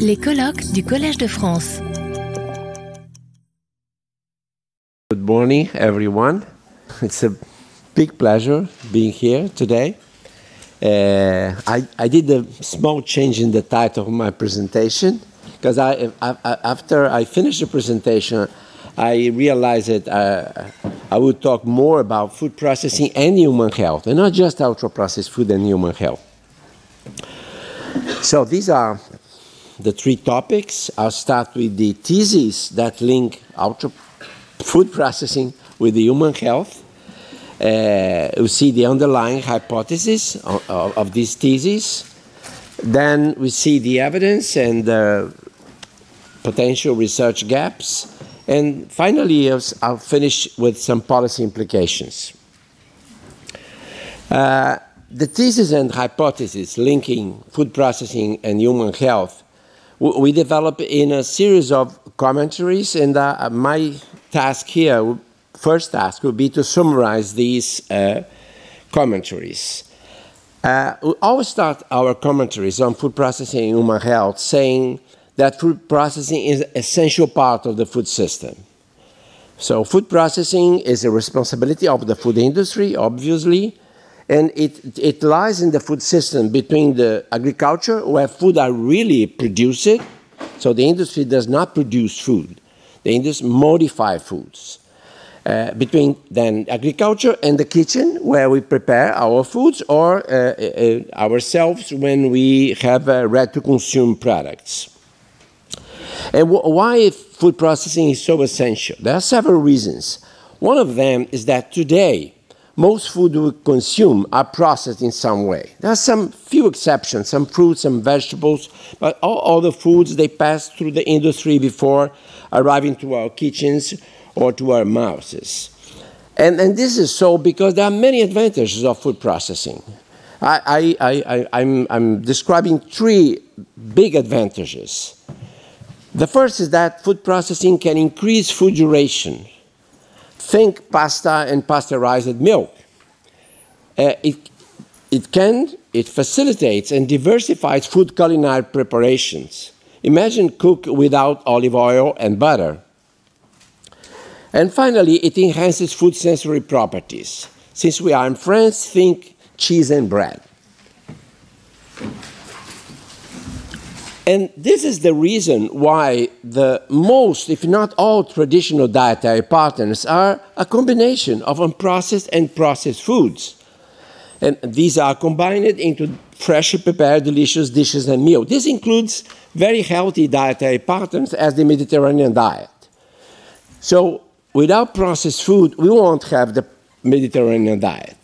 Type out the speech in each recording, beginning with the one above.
Les colloques du Collège de France. Good morning, everyone. It's a big pleasure being here today. Uh, I, I did a small change in the title of my presentation because I, I, after I finished the presentation, I realized that uh, I would talk more about food processing and human health, and not just ultra processed food and human health. So these are the three topics. I'll start with the theses that link ultra food processing with the human health. Uh, we see the underlying hypothesis of, of, of these theses. Then we see the evidence and the potential research gaps. And finally, I'll I'll finish with some policy implications. Uh, the thesis and hypothesis linking food processing and human health we develop in a series of commentaries, and uh, my task here, first task, would be to summarize these uh, commentaries. Uh, we always start our commentaries on food processing and human health saying that food processing is an essential part of the food system. So, food processing is a responsibility of the food industry, obviously, and it, it lies in the food system between the agriculture, where food are really produced. So, the industry does not produce food, the industry modify foods. Uh, between then agriculture and the kitchen, where we prepare our foods, or uh, uh, ourselves when we have uh, ready to consume products. And wh- why food processing is so essential? There are several reasons. One of them is that today, most food we consume are processed in some way. There are some few exceptions, some fruits, some vegetables, but all other foods they pass through the industry before arriving to our kitchens or to our mouths. And, and this is so because there are many advantages of food processing. I, I, I, I'm, I'm describing three big advantages. The first is that food processing can increase food duration. Think pasta and pasteurized milk. Uh, it, it can, it facilitates and diversifies food culinary preparations. Imagine cook without olive oil and butter. And finally, it enhances food sensory properties. Since we are in France, think cheese and bread. And this is the reason why the most, if not all, traditional dietary patterns are a combination of unprocessed and processed foods. And these are combined into freshly prepared, delicious dishes and meals. This includes very healthy dietary patterns as the Mediterranean diet. So, without processed food, we won't have the Mediterranean diet.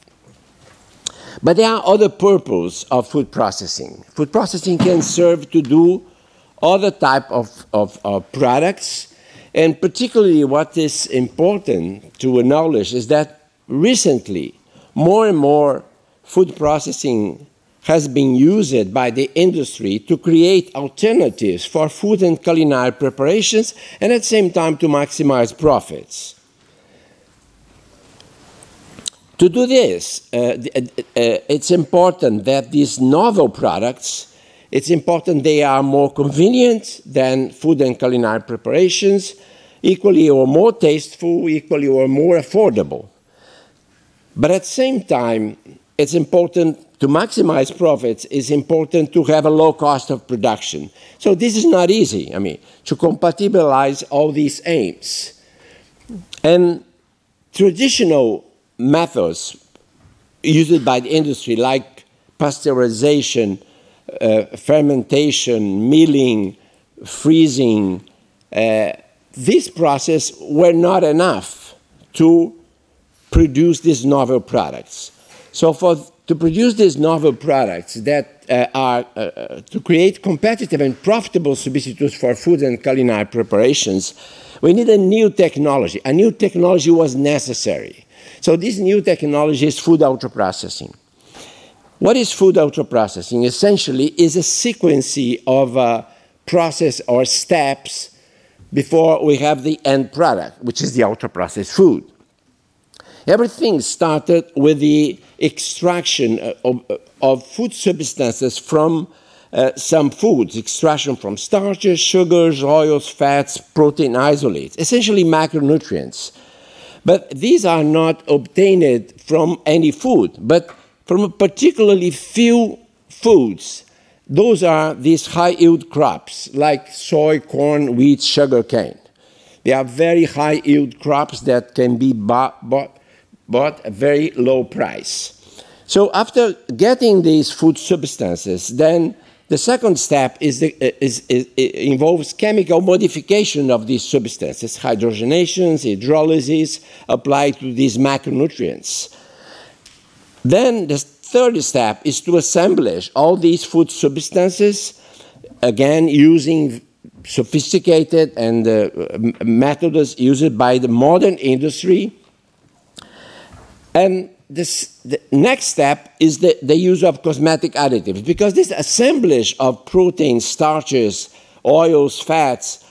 But there are other purposes of food processing. Food processing can serve to do other type of, of, of products, and particularly what is important to acknowledge is that recently more and more food processing has been used by the industry to create alternatives for food and culinary preparations and at the same time to maximize profits. To do this, uh, uh, it's important that these novel products, it's important they are more convenient than food and culinary preparations, equally or more tasteful, equally or more affordable. But at the same time, it's important to maximize profits, it's important to have a low cost of production. So this is not easy, I mean, to compatibilize all these aims. And traditional methods used by the industry, like pasteurization, uh, fermentation, milling, freezing, uh, this process were not enough to produce these novel products. So, for to produce these novel products that uh, are uh, uh, to create competitive and profitable substitutes for food and culinary preparations, we need a new technology. A new technology was necessary. So, this new technology is food ultra processing. What is food ultra processing? Essentially, is a sequence of uh, process or steps before we have the end product, which is the ultra processed food. Everything started with the extraction of, of food substances from uh, some foods, extraction from starches, sugars, oils, fats, protein isolates, essentially macronutrients. But these are not obtained from any food, but from a particularly few foods. Those are these high yield crops like soy, corn, wheat, sugar cane. They are very high yield crops that can be bought, bought, a very low price. So after getting these food substances, then the second step is the, is, is, involves chemical modification of these substances, hydrogenations, hydrolysis applied to these macronutrients. Then the third step is to assemblage all these food substances, again using sophisticated and uh, methods used by the modern industry. And this, the next step is the, the use of cosmetic additives because this assemblage of proteins, starches, oils, fats,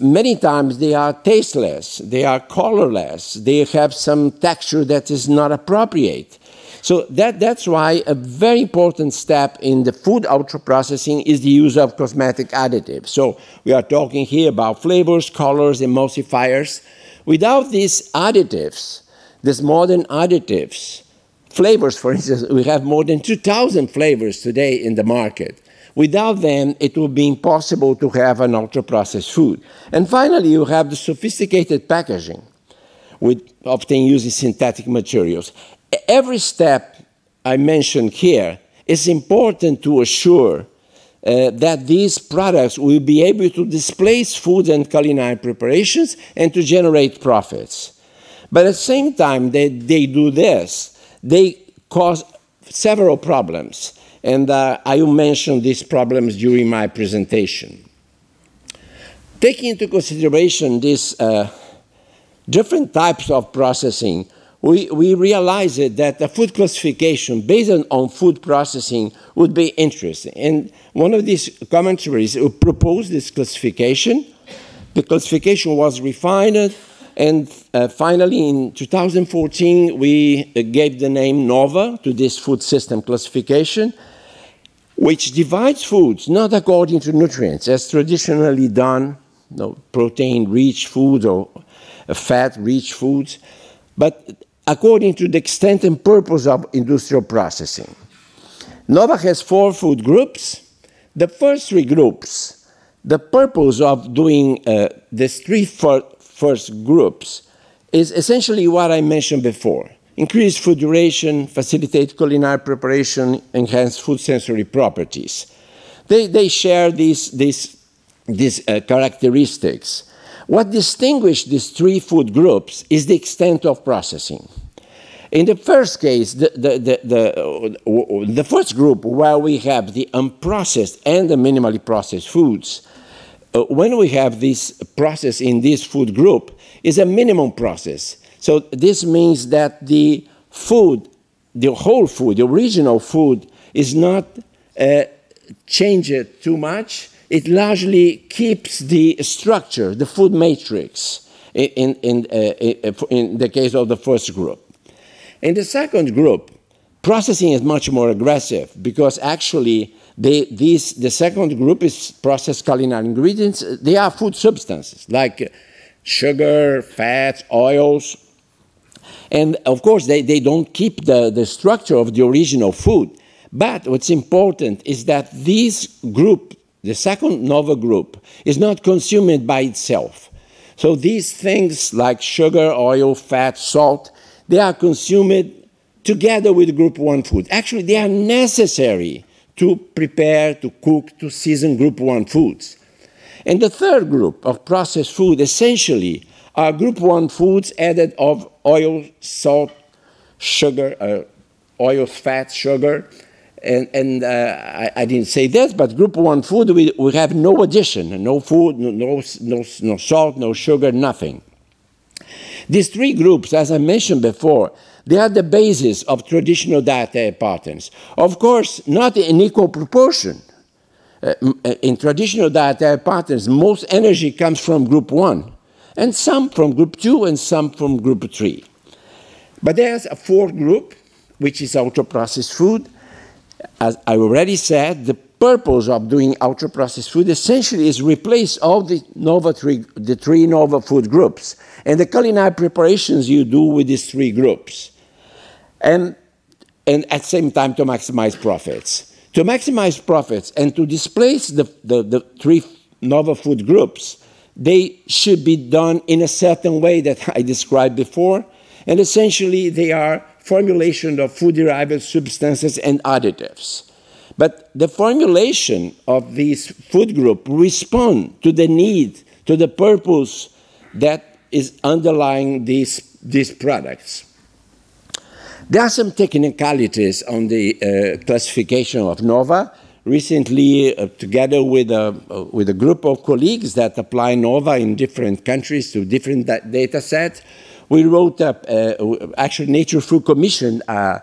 many times they are tasteless, they are colorless, they have some texture that is not appropriate. So that, that's why a very important step in the food ultra processing is the use of cosmetic additives. So we are talking here about flavors, colors, emulsifiers. Without these additives, these modern additives, flavors, for instance, we have more than 2,000 flavors today in the market. Without them, it would be impossible to have an ultra processed food. And finally, you have the sophisticated packaging, with often using synthetic materials. Every step I mentioned here is important to assure uh, that these products will be able to displace food and culinary preparations and to generate profits. But at the same time that they do this, they cause several problems. And uh, I will mention these problems during my presentation. Taking into consideration these uh, different types of processing, we, we realized that a food classification based on food processing would be interesting. And one of these commentaries proposed this classification. The classification was refined and uh, finally, in 2014, we uh, gave the name NOVA to this food system classification, which divides foods not according to nutrients, as traditionally done, you know, protein-rich foods or uh, fat-rich foods, but according to the extent and purpose of industrial processing. NOVA has four food groups. The first three groups, the purpose of doing uh, these three first groups is essentially what I mentioned before. Increase food duration, facilitate culinary preparation, enhance food sensory properties. They, they share these, these, these uh, characteristics. What distinguishes these three food groups is the extent of processing. In the first case, the, the, the, the, the first group, where we have the unprocessed and the minimally processed foods, when we have this process in this food group, is a minimum process. So this means that the food, the whole food, the original food, is not uh, changed too much. It largely keeps the structure, the food matrix, in, in, uh, in the case of the first group. In the second group, processing is much more aggressive because actually they, these, the second group is processed culinary ingredients. They are food substances like sugar, fats, oils. And of course, they, they don't keep the, the structure of the original food. But what's important is that this group, the second NOVA group, is not consumed by itself. So these things like sugar, oil, fat, salt, they are consumed together with group 1 food. Actually, they are necessary to prepare, to cook, to season group one foods. And the third group of processed food essentially are group one foods added of oil, salt, sugar, uh, oil, fat, sugar. And, and uh, I, I, didn't say this, but group one food, we, we have no addition, no food, no, no, no, no salt, no sugar, nothing. These three groups, as I mentioned before, they are the basis of traditional dietary patterns. Of course, not in equal proportion. Uh, uh, in traditional dietary patterns, most energy comes from group one, and some from group two, and some from group three. But there's a fourth group, which is ultra processed food. As I already said, the purpose of doing ultra-processed food essentially is replace all the Nova three, the three Nova food groups and the culinary preparations you do with these three groups. And, and at the same time to maximize profits. To maximize profits and to displace the, the, the three Nova food groups, they should be done in a certain way that I described before. And essentially, they are formulation of food-derived substances and additives. But the formulation of these food group respond to the need, to the purpose that is underlying these, these products. There are some technicalities on the uh, classification of NOVA. Recently, uh, together with a, uh, with a group of colleagues that apply NOVA in different countries to different da data sets, we wrote up, uh, actually Nature Food Commission uh,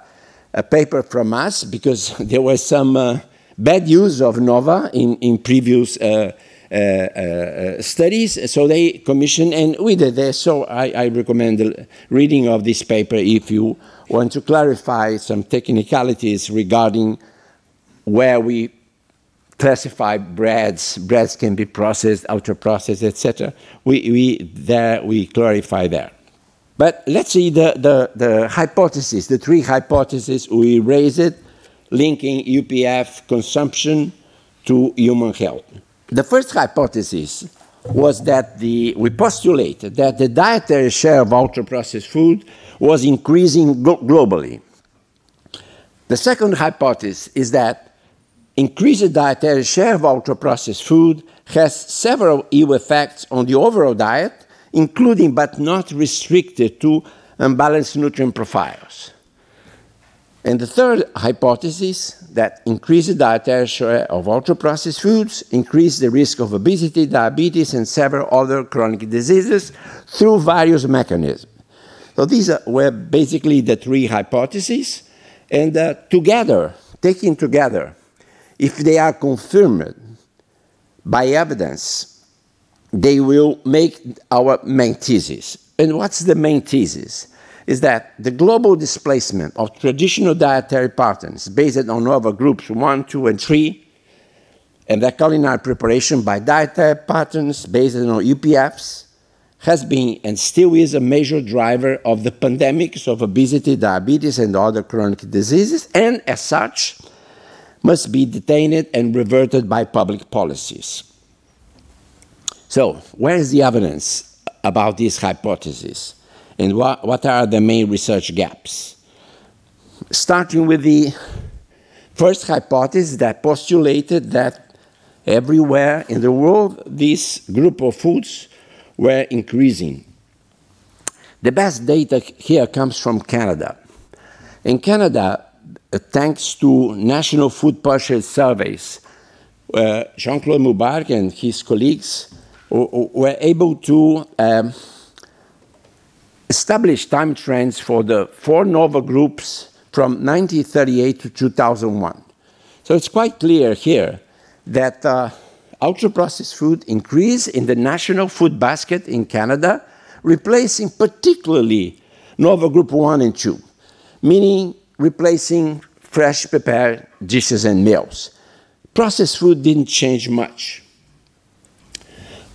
a paper from us because there was some uh, bad use of NOVA in, in previous uh, uh, studies. So they commissioned, and we did this. So I, I, recommend the reading of this paper if you want to clarify some technicalities regarding where we classify breads. Breads can be processed, ultra processed, etc. We, we there we clarify there. But let's see the, the, the hypothesis, the three hypotheses we raised it, linking UPF consumption to human health. The first hypothesis was that the, we postulated that the dietary share of ultra-processed food was increasing globally. The second hypothesis is that increased dietary share of ultra-processed food has several ill effects on the overall diet, including but not restricted to unbalanced nutrient profiles. And the third hypothesis that increased dietary share of ultra-processed foods increase the risk of obesity, diabetes, and several other chronic diseases through various mechanisms. So these were basically the three hypotheses, and uh, together, taken together, if they are confirmed by evidence, they will make our main thesis. And what's the main thesis? Is that the global displacement of traditional dietary patterns based on Nova groups 1, 2, and 3, and the culinary preparation by dietary patterns based on UPFs, has been and still is a major driver of the pandemics of obesity, diabetes, and other chronic diseases, and as such, must be detained and reverted by public policies. So, where is the evidence about this hypothesis? And what, what are the main research gaps? Starting with the first hypothesis that postulated that everywhere in the world this group of foods were increasing. The best data here comes from Canada. In Canada, uh, thanks to national food purchase surveys, uh, Jean-Claude Moubarac and his colleagues were able to um, establish time trends for the four NOVA groups from 1938 to 2001. So it's quite clear here that uh, ultra-processed food increased in the national food basket in Canada, replacing particularly NOVA Group 1 and 2, meaning replacing fresh prepared dishes and meals. Processed food didn't change much.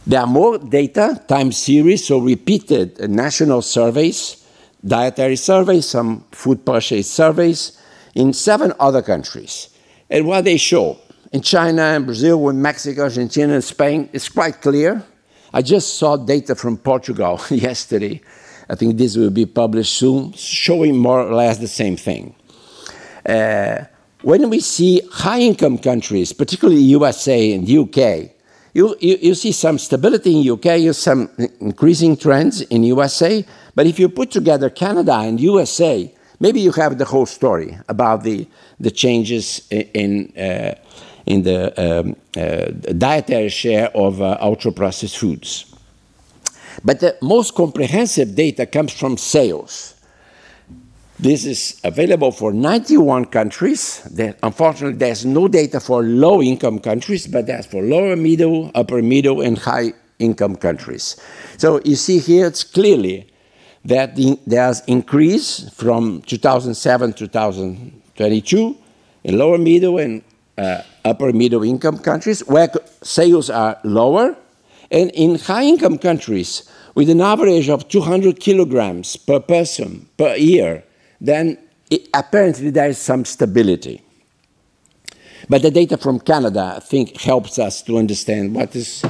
There are more data, time series, so repeated national surveys, dietary surveys, some food purchase surveys in seven other countries. And what they show in China and Brazil, with Mexico, Argentina, and Spain, it's quite clear. I just saw data from Portugal yesterday. I think this will be published soon, showing more or less the same thing. Uh, when we see high income countries, particularly USA and UK, you, you, you see some stability in UK, you see some increasing trends in USA, but if you put together Canada and USA, maybe you have the whole story about the, the changes in, uh, in the um, uh, dietary share of uh, ultra-processed foods. But the most comprehensive data comes from sales. This is available for 91 countries. There, unfortunately, there's no data for low income countries, but there's for lower middle, upper middle, and high income countries. So you see here, it's clearly that the, there's increase from 2007 to 2022 in lower middle and uh, upper middle income countries where sales are lower, and in high income countries with an average of 200 kilograms per person per year, then it, apparently there is some stability. But the data from Canada, I think, helps us to understand what, is,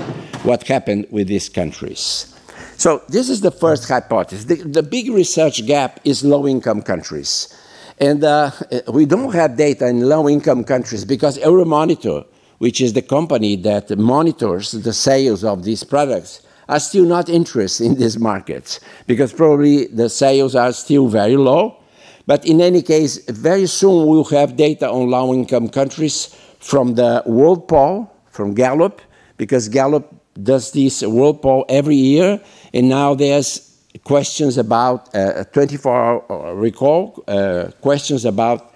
what happened with these countries. So this is the first hypothesis. The, the big research gap is low-income countries. And uh, we don't have data in low-income countries because Euromonitor, which is the company that monitors the sales of these products, are still not interested in these markets because probably the sales are still very low. But in any case, very soon we'll have data on low-income countries from the World Poll, from Gallup, because Gallup does this World Poll every year, and now there's questions about uh, 24-hour recall, uh, questions about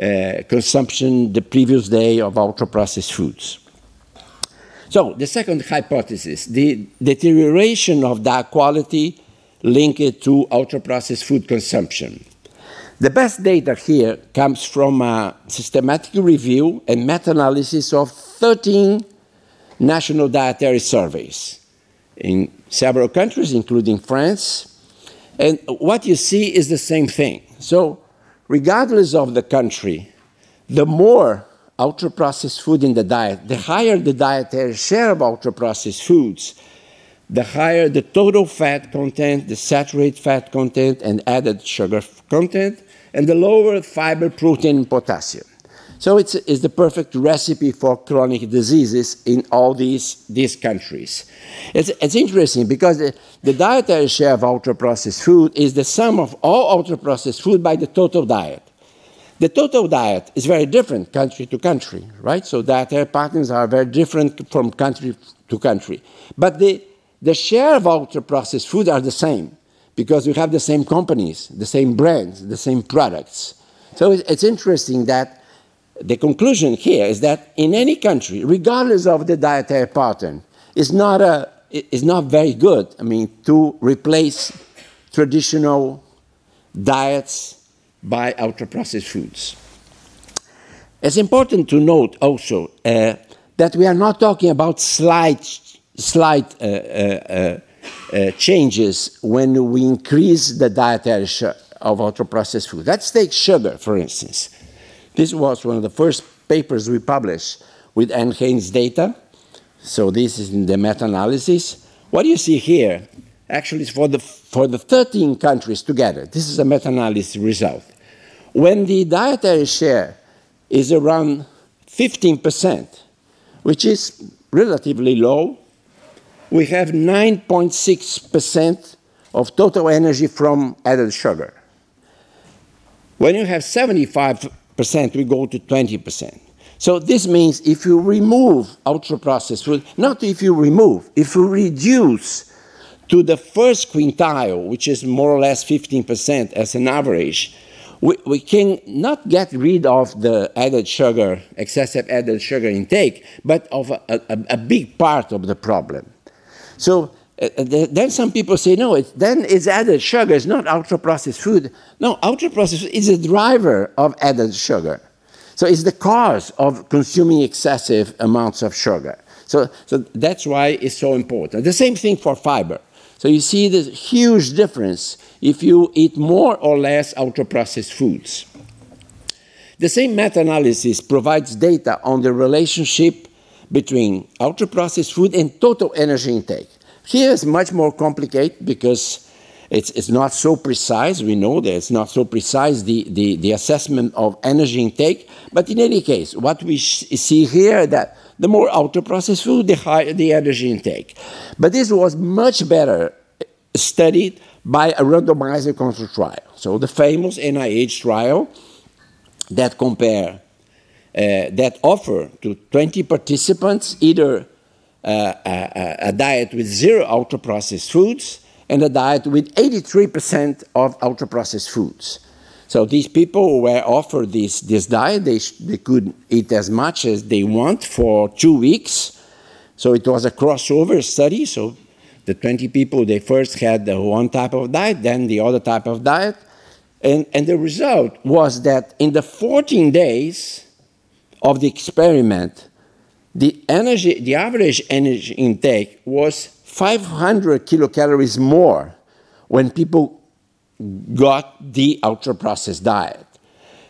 uh, consumption the previous day of ultra-processed foods. So the second hypothesis, the deterioration of diet quality linked to ultra-processed food consumption. The best data here comes from a systematic review and meta-analysis of 13 national dietary surveys in several countries, including France. And what you see is the same thing. So regardless of the country, the more ultra processed food in the diet, the higher the dietary share of ultra processed foods, the higher the total fat content, the saturated fat content, and added sugar content, and the lower fiber, protein, and potassium. So it's, it's the perfect recipe for chronic diseases in all these, these countries. It's, it's interesting because the, the dietary share of ultra processed food is the sum of all ultra processed food by the total diet. The total diet is very different country to country, right? So dietary patterns are very different from country to country. But the, the share of ultra processed food are the same because we have the same companies, the same brands, the same products. So it's interesting that the conclusion here is that in any country, regardless of the dietary pattern, is not, a, is not very good, I mean, to replace traditional diets by ultra-processed foods. It's important to note also uh, that we are not talking about slight, slight uh, uh, uh changes when we increase the dietary of ultra-processed food. Let's take sugar, for instance. This was one of the first papers we published with NHANES data. So this is in the meta-analysis. What do you see here actually is for the, for the 13 countries together. This is a meta-analysis result. When the dietary share is around 15%, which is relatively low, we have 9.6% of total energy from added sugar. When you have 75%, we go to 20%. So this means if you remove ultra-processed food, not if you remove, if you reduce to the first quintile, which is more or less 15% as an average, we, we can not get rid of the added sugar, excessive added sugar intake, but of a, a, a big part of the problem. So Uh, then some people say, no, then it's added sugar, it's not ultra processed food. No, ultra processed food is a driver of added sugar. So it's the cause of consuming excessive amounts of sugar. So, so that's why it's so important. The same thing for fiber. So you see this huge difference if you eat more or less ultra-processed foods. The same meta-analysis provides data on the relationship between ultra-processed food and total energy intake. Here is much more complicated because it's, it's not so precise. We know that it's not so precise, the, the, the assessment of energy intake. But in any case, what we see here that the more ultra-processed food, the higher the energy intake. But this was much better studied by a randomized control trial. So the famous NIH trial that compare, uh, that offer to 20 participants either uh, a, a, diet with zero ultra-processed foods and a diet with 83% of ultra-processed foods. So these people were offered this, this diet. They, they could eat as much as they want for two weeks. So it was a crossover study. So the 20 people, they first had the one type of diet, then the other type of diet. And, and the result was that in the 14 days of the experiment, the energy, the average energy intake was 500 kilocalories more when people got the ultra processed diet.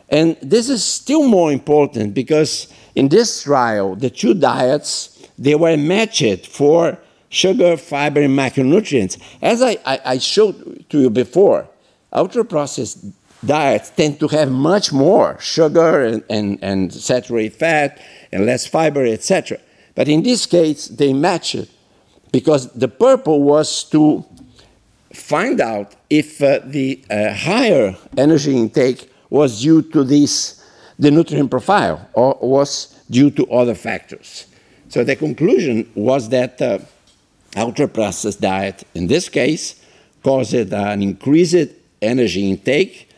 And this is still more important because in this trial, the two diets they were matched for sugar, fiber, and macronutrients. As I, I, I showed to you before, ultra processed diets tend to have much more sugar and, and, and saturated fat and less fiber, etc. But in this case, they match it because the purpose was to find out if uh, the uh, higher energy intake was due to this, the nutrient profile, or was due to other factors. So the conclusion was that uh, ultra-processed diet, in this case, caused an increased energy intake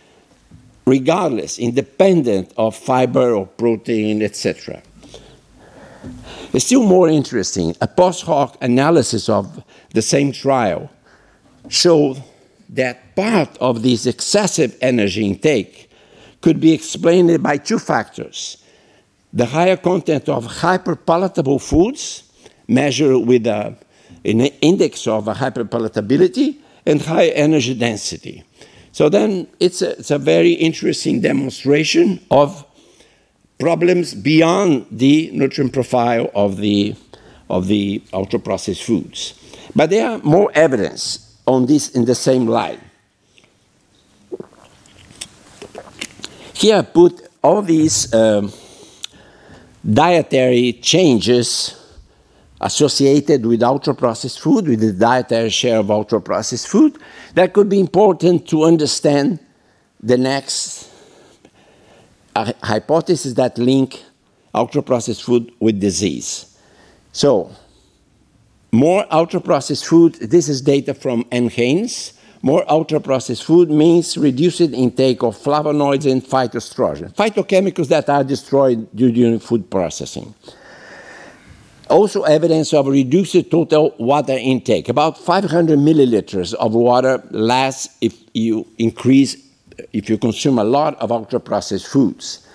regardless, independent of fiber or protein, etc. It's still more interesting. A post hoc analysis of the same trial showed that part of this excessive energy intake could be explained by two factors the higher content of hyperpalatable foods, measured with a, an index of hyperpalatability, and high energy density. So then it's a, it's a very interesting demonstration of problems beyond the nutrient profile of the, of the ultra processed foods. But there are more evidence on this in the same line. Here I put all these um, dietary changes associated with ultra processed food, with the dietary share of ultra processed food, that could be important to understand the next hypothesis that link ultra processed food with disease. So, more ultra processed food, this is data from NHANES. More ultra processed food means reduced intake of flavonoids and phytoestrogen, phytochemicals that are destroyed during food processing. Also, evidence of reduced total water intake. About 500 milliliters of water less if you increase, if you consume a lot of ultra processed foods.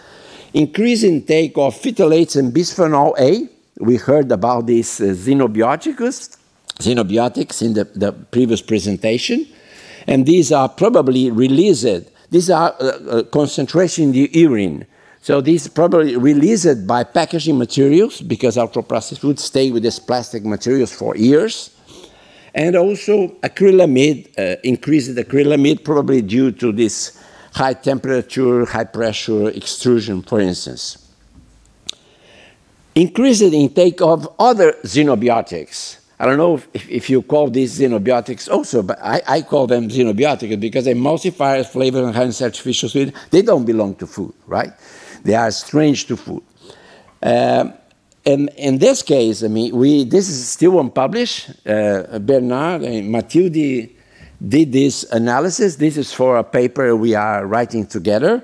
Increase intake of phthalates and bisphenol A. We heard about these uh, xenobiotics, xenobiotics in the, the previous presentation. And these are probably released. These are uh, uh, concentration in the urine so these probably released by packaging materials because ultra-processed foods stay with these plastic materials for years. And also acrylamide, uh, increased acrylamide probably due to this high temperature, high pressure extrusion, for instance. Increased intake of other xenobiotics. I don't know if, if, you call these xenobiotics also, but I, I call them xenobiotics because emulsifiers, flavors, enhanced artificial sweet, they don't belong to food, right? They are strange to food. Uh, and in this case, I mean, we, this is still unpublished. Uh, Bernard and Mathilde did this analysis. This is for a paper we are writing together.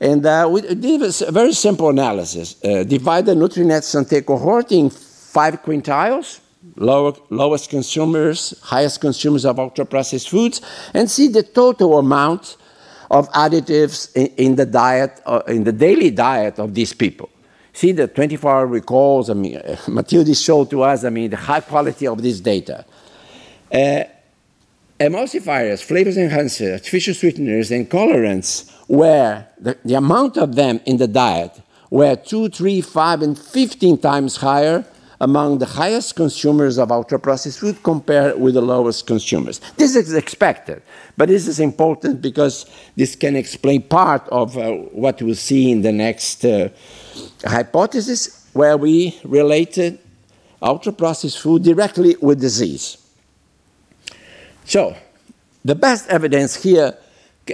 And uh, we did a very simple analysis. Uh, divide the Nutrinet Santé cohort in five quintiles, lower, lowest consumers, highest consumers of ultra-processed foods, and see the total amount of additives in, in the diet, uh, in the daily diet of these people. See the 24-hour recalls. I mean, uh, Mathilde showed to us. I mean, the high quality of this data. Uh, emulsifiers, flavors enhancers, artificial sweeteners, and colorants, where the, the amount of them in the diet were two, three, five, and 15 times higher among the highest consumers of ultra processed food compared with the lowest consumers. This is expected, but this is important because this can explain part of uh, what we'll see in the next uh, hypothesis, where we related ultra processed food directly with disease. So, the best evidence here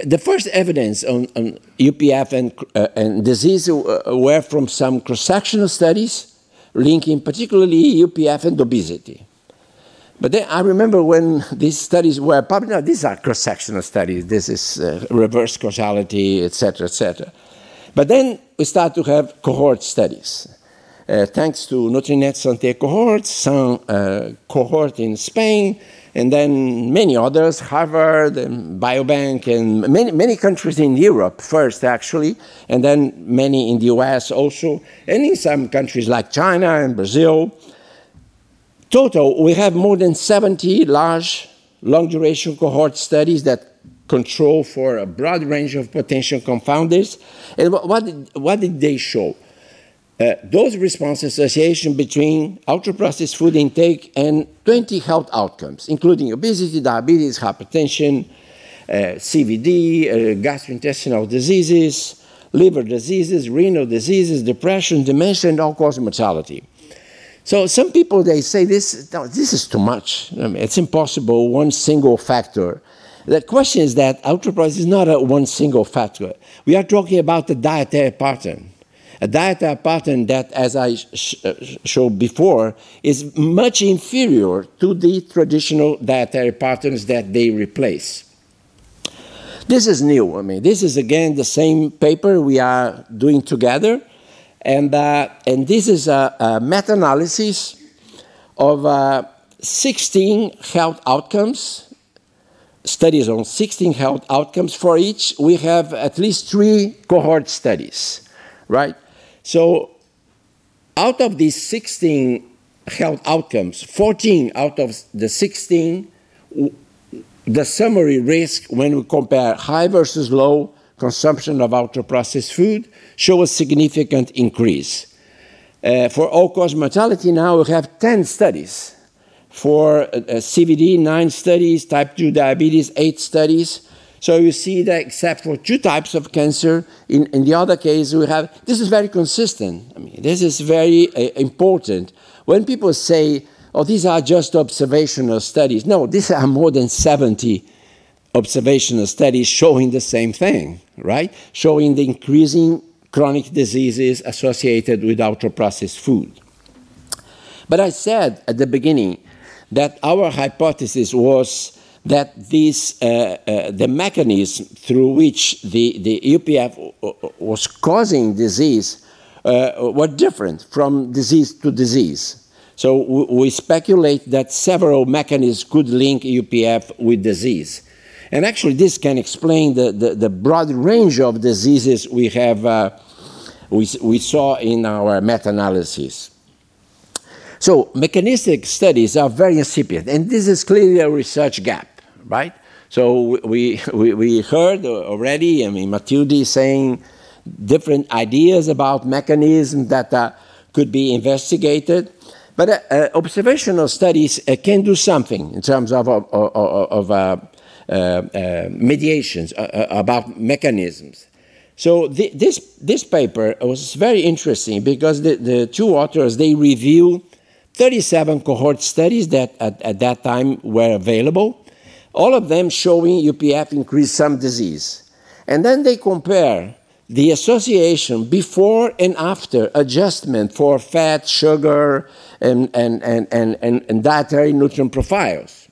the first evidence on, on UPF and, uh, and disease uh, were from some cross-sectional studies linking particularly UPF and obesity. But then I remember when these studies were published, now these are cross-sectional studies, this is uh, reverse causality, etc., etc. But then we start to have cohort studies. Uh, thanks to Nutrinet Santé cohorts, some uh, cohort in Spain, and then many others, Harvard and Biobank, and many, many countries in Europe first, actually, and then many in the US also, and in some countries like China and Brazil. Total, we have more than 70 large, long duration cohort studies that control for a broad range of potential confounders. And what did, what did they show? Uh, those response association between ultra-processed food intake and 20 health outcomes, including obesity, diabetes, hypertension, uh, CVD, uh, gastrointestinal diseases, liver diseases, renal diseases, depression, dementia, and all-cause mortality. So some people, they say this, this is too much. I mean, it's impossible, one single factor. The question is that ultra-processed is not a one single factor. We are talking about the dietary pattern a dietary pattern that, as I sh showed before, is much inferior to the traditional dietary patterns that they replace. This is new. I mean, this is again the same paper we are doing together, and uh, and this is a, a meta-analysis of uh, 16 health outcomes studies on 16 health outcomes. For each, we have at least three cohort studies, right? So out of these 16 health outcomes, 14 out of the 16, the summary risk when we compare high versus low consumption of ultra-processed food show a significant increase. Uh, for all-cause mortality now we have 10 studies. For uh, CVD, nine studies, type 2 diabetes, eight studies, so you see that except for two types of cancer, in, in the other case we have, this is very consistent. I mean, this is very uh, important. When people say, oh, these are just observational studies, no, these are more than 70 observational studies showing the same thing, right? Showing the increasing chronic diseases associated with ultra-processed food. But I said at the beginning that our hypothesis was that this, uh, uh, the mechanism through which the, the UPF was causing disease uh, were different from disease to disease. So we speculate that several mechanisms could link UPF with disease. And actually, this can explain the, the, the broad range of diseases we have uh, we, we saw in our meta-analysis. So mechanistic studies are very incipient, and this is clearly a research gap right? So we, we, we heard already, I mean, Mathilde saying different ideas about mechanisms that uh, could be investigated. But uh, uh, observational studies uh, can do something in terms of, of, of uh, uh, mediations about mechanisms. So the, this, this paper was very interesting because the, the two authors, they review 37 cohort studies that at, at that time were available all of them showing UPF increased some disease. And then they compare the association before and after adjustment for fat, sugar, and, and, and, and, and, dietary nutrient profiles.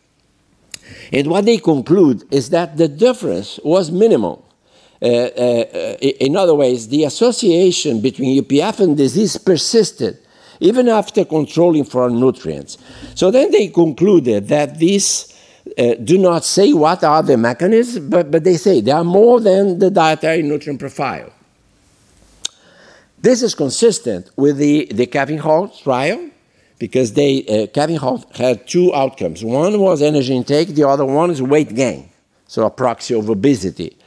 And what they conclude is that the difference was minimal. Uh, uh, in other words, the association between UPF and disease persisted even after controlling for nutrients. So then they concluded that this uh, do not say what are the mechanisms, but, but they say they are more than the dietary nutrient profile. This is consistent with the, the Kevin trial because they, uh, Kevin had two outcomes. One was energy intake, the other one is weight gain, so a proxy of obesity.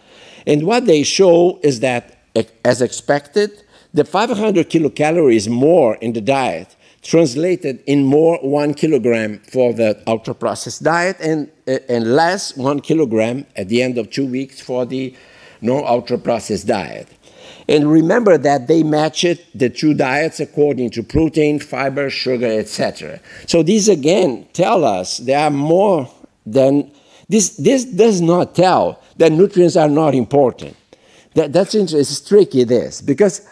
And what they show is that, as expected, the 500 kilocalories more in the diet translated in more one kilogram for the ultra processed diet and, and less one kilogram at the end of two weeks for the non ultra processed diet. And remember that they matched the two diets according to protein, fiber, sugar, etc. So these again tell us there are more than this. This does not tell that nutrients are not important. That, that's interesting. It's tricky. This because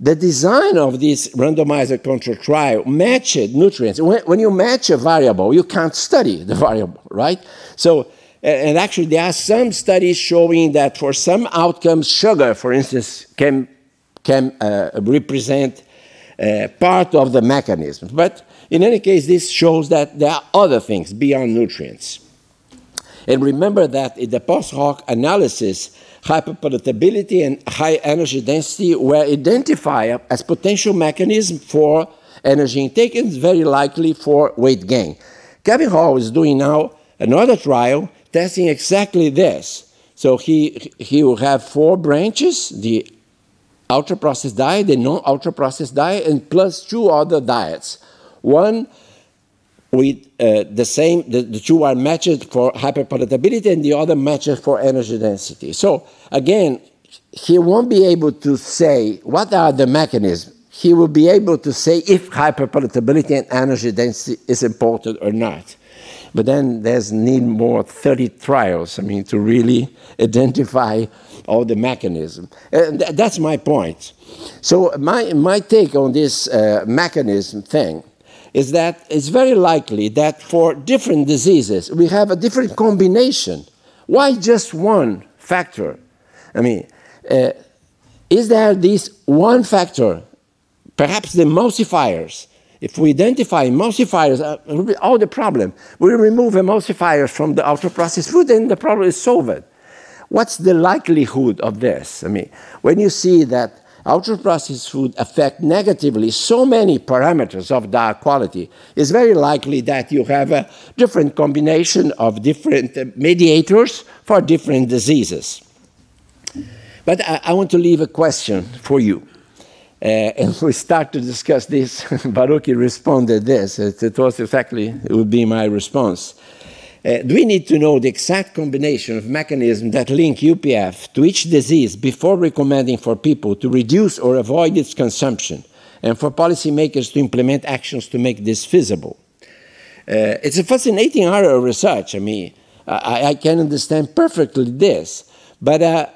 the design of this randomized control trial matched nutrients. When, when, you match a variable, you can't study the variable, right? So, and actually, there are some studies showing that for some outcomes, sugar, for instance, can, can uh, represent uh, part of the mechanism. But in any case, this shows that there are other things beyond nutrients. And remember that in the post hoc analysis, hyperpalatability and high energy density were identified as potential mechanisms for energy intake and very likely for weight gain. Kevin Hall is doing now another trial testing exactly this. So he, he will have four branches, the ultra processed diet, the non ultra processed diet, and plus two other diets. One with uh, the same, the, the, two are matched for hyperpalatability and the other matched for energy density. So again, he won't be able to say what are the mechanisms. He will be able to say if hyperpalatability and energy density is important or not. But then there's need more 30 trials, I mean, to really identify all the mechanism. And th that's my point. So my, my take on this uh, mechanism thing is that it's very likely that for different diseases, we have a different combination. Why just one factor? I mean, uh, is there this one factor, perhaps the emulsifiers, if we identify emulsifiers, uh, all the problem, we remove emulsifiers from the ultra-processed food, and the problem is solved. What's the likelihood of this? I mean, when you see that ultra-processed food affect negatively so many parameters of diet quality, it's very likely that you have a different combination of different uh, mediators for different diseases. But I, I want to leave a question for you. Uh, and we start to discuss this. Barouki responded this. It, it, was exactly, it would be my response. Uh, we need to know the exact combination of mechanisms that link UPF to each disease before recommending for people to reduce or avoid its consumption and for policymakers to implement actions to make this feasible? Uh, it's a fascinating area of research. I mean, I, I can understand perfectly this, but uh,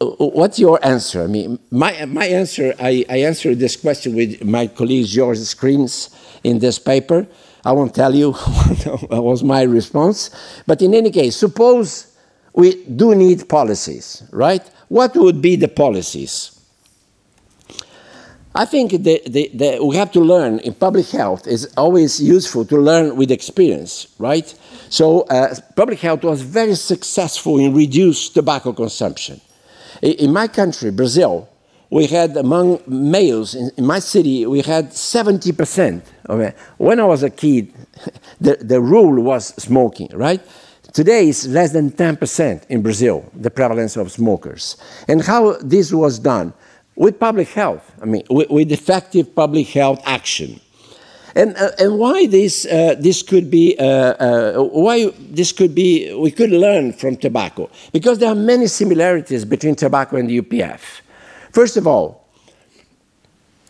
what's your answer? I mean, my, my answer, I, I answered this question with my colleague George Scrinis in this paper. I won't tell you what was my response. But in any case, suppose we do need policies, right? What would be the policies? I think the, the, the, we have to learn in public health. is always useful to learn with experience, right? So uh, public health was very successful in reduced tobacco consumption. In my country, Brazil, we had among males in, in my city, we had 70% of it. When I was a kid, the, the rule was smoking, right? Today it's less than 10% in Brazil, the prevalence of smokers. And how this was done? With public health, I mean, with, with effective public health action. And, uh, and why this, uh, this could be, uh, uh, why this could be, we could learn from tobacco. Because there are many similarities between tobacco and UPF. First of all,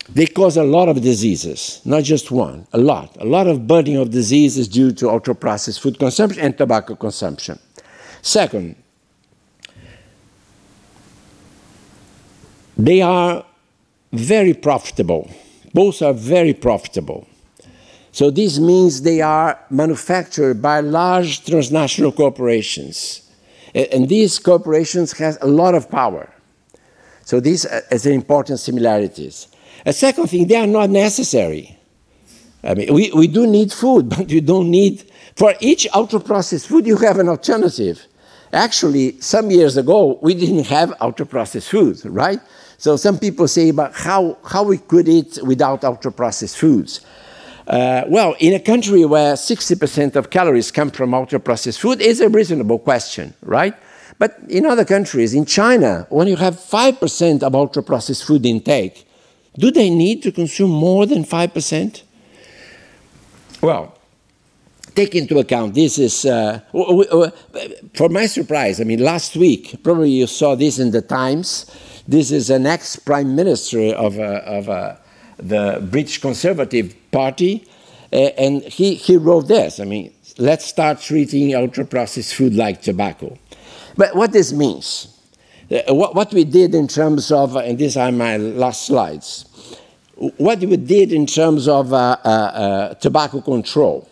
they cause a lot of diseases, not just one, a lot. A lot of burden of diseases due to ultra processed food consumption and tobacco consumption. Second, they are very profitable. Both are very profitable. So this means they are manufactured by large transnational corporations. And these corporations have a lot of power. So these are important similarities. A second thing, they are not necessary. I mean, we, we do need food, but you don't need, for each ultra-processed food, you have an alternative. Actually, some years ago, we didn't have ultra-processed foods, right? So some people say but how, how we could eat without ultra-processed foods. Uh, well, in a country where 60% of calories come from ultra processed food is a reasonable question, right? But in other countries, in China, when you have 5% of ultra processed food intake, do they need to consume more than 5%? Well, take into account this is, uh, for my surprise, I mean, last week, probably you saw this in the Times. This is an ex prime minister of, uh, of uh, the British Conservative Party, uh, and he, he wrote this. I mean, let's start treating ultra processed food like tobacco. But what this means, uh, what, we did in terms of, uh, and these are my last slides, what we did in terms of uh, uh, uh, tobacco control.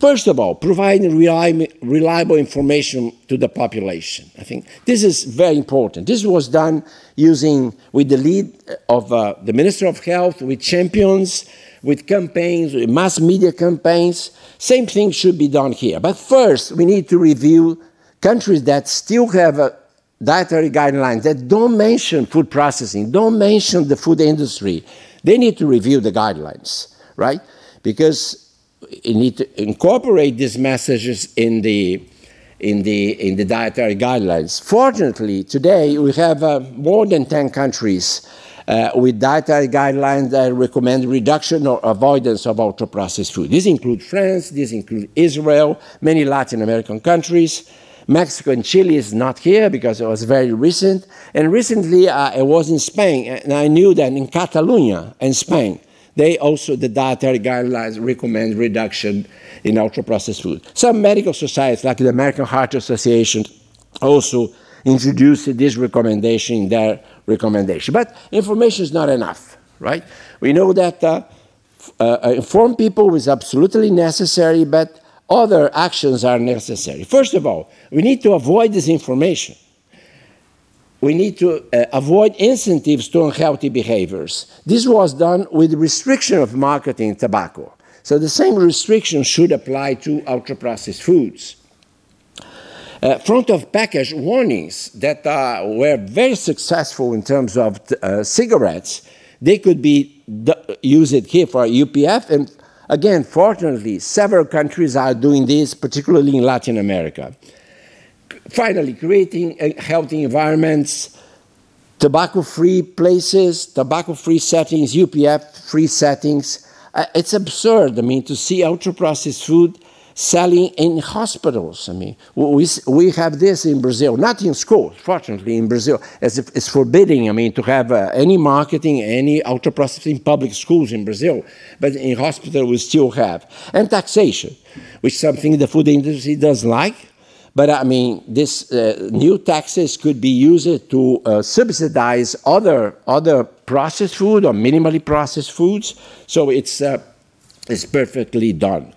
First of all, providing reliable, reliable information to the population. I think this is very important. This was done using, with the lead of uh, the Minister of Health, with champions, with campaigns, with mass media campaigns. Same thing should be done here. But first, we need to review countries that still have uh, dietary guidelines that don't mention food processing, don't mention the food industry. They need to review the guidelines, right? Because you need to incorporate these messages in the in the in the dietary guidelines. Fortunately, today we have uh, more than 10 countries uh, with dietary guidelines that recommend reduction or avoidance of ultra-processed food. These include France, these include Israel, many Latin American countries. Mexico and Chile is not here because it was very recent. And recently uh, I was in Spain, and I knew that in Catalonia and Spain, they also, the dietary guidelines recommend reduction in ultra-processed food. Some medical societies, like the American Heart Association, also introduced this recommendation in their recommendation. But information is not enough, right? We know that uh, uh, inform people is absolutely necessary, but other actions are necessary. First of all, we need to avoid disinformation we need to uh, avoid incentives to unhealthy behaviors. This was done with restriction of marketing tobacco. So the same restriction should apply to ultra-processed foods. Uh, front of package warnings that uh, were very successful in terms of uh, cigarettes, they could be used here for UPF. And again, fortunately, several countries are doing this, particularly in Latin America finally, creating healthy environments, tobacco-free places, tobacco-free settings, UPF-free settings. Uh, it's absurd, I mean, to see ultra-processed food selling in hospitals. I mean, we, we have this in Brazil, not in schools, fortunately, in Brazil, as if it's forbidding, I mean, to have uh, any marketing, any ultra processing public schools in Brazil, but in hospital we still have. And taxation, which is something the food industry does like, but I mean, this uh, new taxes could be used to uh, subsidize other other processed food or minimally processed foods. So it's uh, it's perfectly done.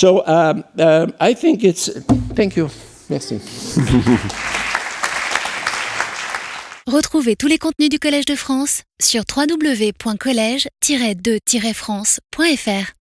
So um, um I think it's. Thank you. Merci. Retrouvez tous les contenus du Collège de France sur www.colège-2-france.fr.